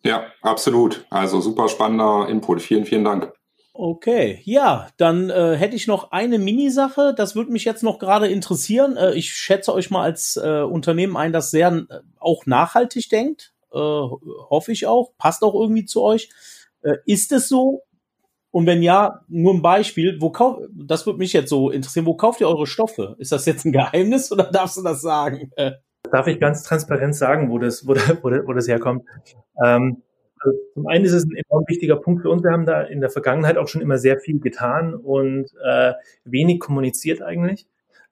Speaker 5: Ja, absolut. Also super spannender Input. Vielen, vielen Dank.
Speaker 2: Okay, ja, dann äh, hätte ich noch eine Minisache. Das würde mich jetzt noch gerade interessieren. Äh, ich schätze euch mal als äh, Unternehmen ein, das sehr äh, auch nachhaltig denkt. Äh, hoffe ich auch. Passt auch irgendwie zu euch. Äh, ist es so? Und wenn ja, nur ein Beispiel. Wo kauft? Das würde mich jetzt so interessieren. Wo kauft ihr eure Stoffe? Ist das jetzt ein Geheimnis oder darfst du das sagen?
Speaker 3: Darf ich ganz transparent sagen, wo das, wo, das, wo das herkommt? Ähm, also zum einen ist es ein enorm wichtiger Punkt für uns. Wir haben da in der Vergangenheit auch schon immer sehr viel getan und äh, wenig kommuniziert eigentlich.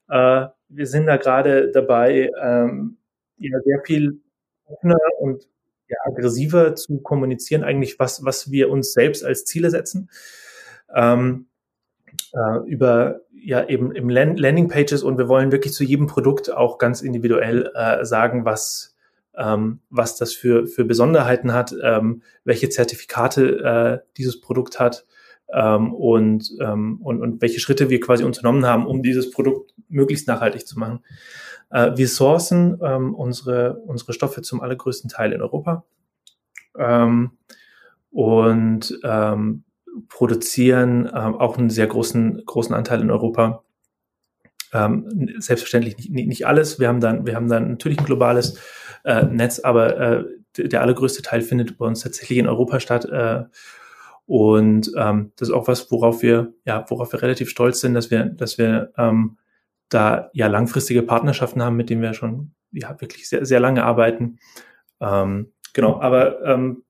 Speaker 3: Äh, wir sind da gerade dabei, ähm, ja, sehr viel offener und ja, aggressiver zu kommunizieren, eigentlich was, was wir uns selbst als Ziele setzen. Ähm, äh, über ja eben im Landing Pages und wir wollen wirklich zu jedem Produkt auch ganz individuell äh, sagen, was ähm, was das für für Besonderheiten hat, ähm, welche Zertifikate äh, dieses Produkt hat ähm, und, ähm, und und welche Schritte wir quasi unternommen haben, um dieses Produkt möglichst nachhaltig zu machen. Äh, wir sourcen ähm, unsere unsere Stoffe zum allergrößten Teil in Europa ähm, und ähm, produzieren ähm, auch einen sehr großen, großen Anteil in Europa. Ähm, selbstverständlich nicht, nicht, alles. Wir haben dann, wir haben dann natürlich ein globales äh, Netz, aber äh, der allergrößte Teil findet bei uns tatsächlich in Europa statt. Äh, und ähm, das ist auch was, worauf wir, ja, worauf wir relativ stolz sind, dass wir, dass wir ähm, da ja langfristige Partnerschaften haben, mit denen wir schon ja wirklich sehr, sehr lange arbeiten. Ähm, genau, aber ähm,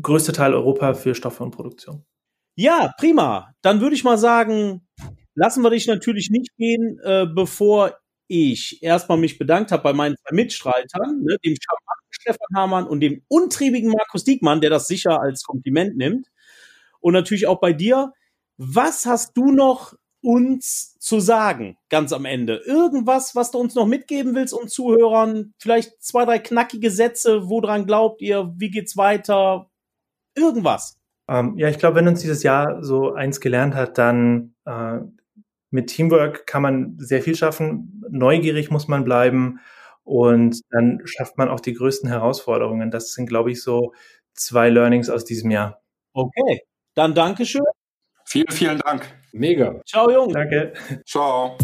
Speaker 3: größte Teil Europa für Stoffe und Produktion.
Speaker 2: Ja, prima. Dann würde ich mal sagen, lassen wir dich natürlich nicht gehen, äh, bevor ich erstmal mich bedankt habe bei meinen zwei Mitstreitern, ne, dem charmanten Stefan Hamann und dem untriebigen Markus Diekmann, der das sicher als Kompliment nimmt. Und natürlich auch bei dir. Was hast du noch uns zu sagen, ganz am Ende? Irgendwas, was du uns noch mitgeben willst und Zuhörern? Vielleicht zwei, drei knackige Sätze, woran glaubt ihr? Wie geht's weiter? Irgendwas.
Speaker 3: Ähm, ja, ich glaube, wenn uns dieses Jahr so eins gelernt hat, dann äh, mit Teamwork kann man sehr viel schaffen. Neugierig muss man bleiben und dann schafft man auch die größten Herausforderungen. Das sind, glaube ich, so zwei Learnings aus diesem Jahr.
Speaker 2: Okay, dann Dankeschön.
Speaker 5: Vielen, vielen Dank.
Speaker 4: Mega.
Speaker 2: Ciao, Jungs.
Speaker 3: Danke.
Speaker 5: Ciao.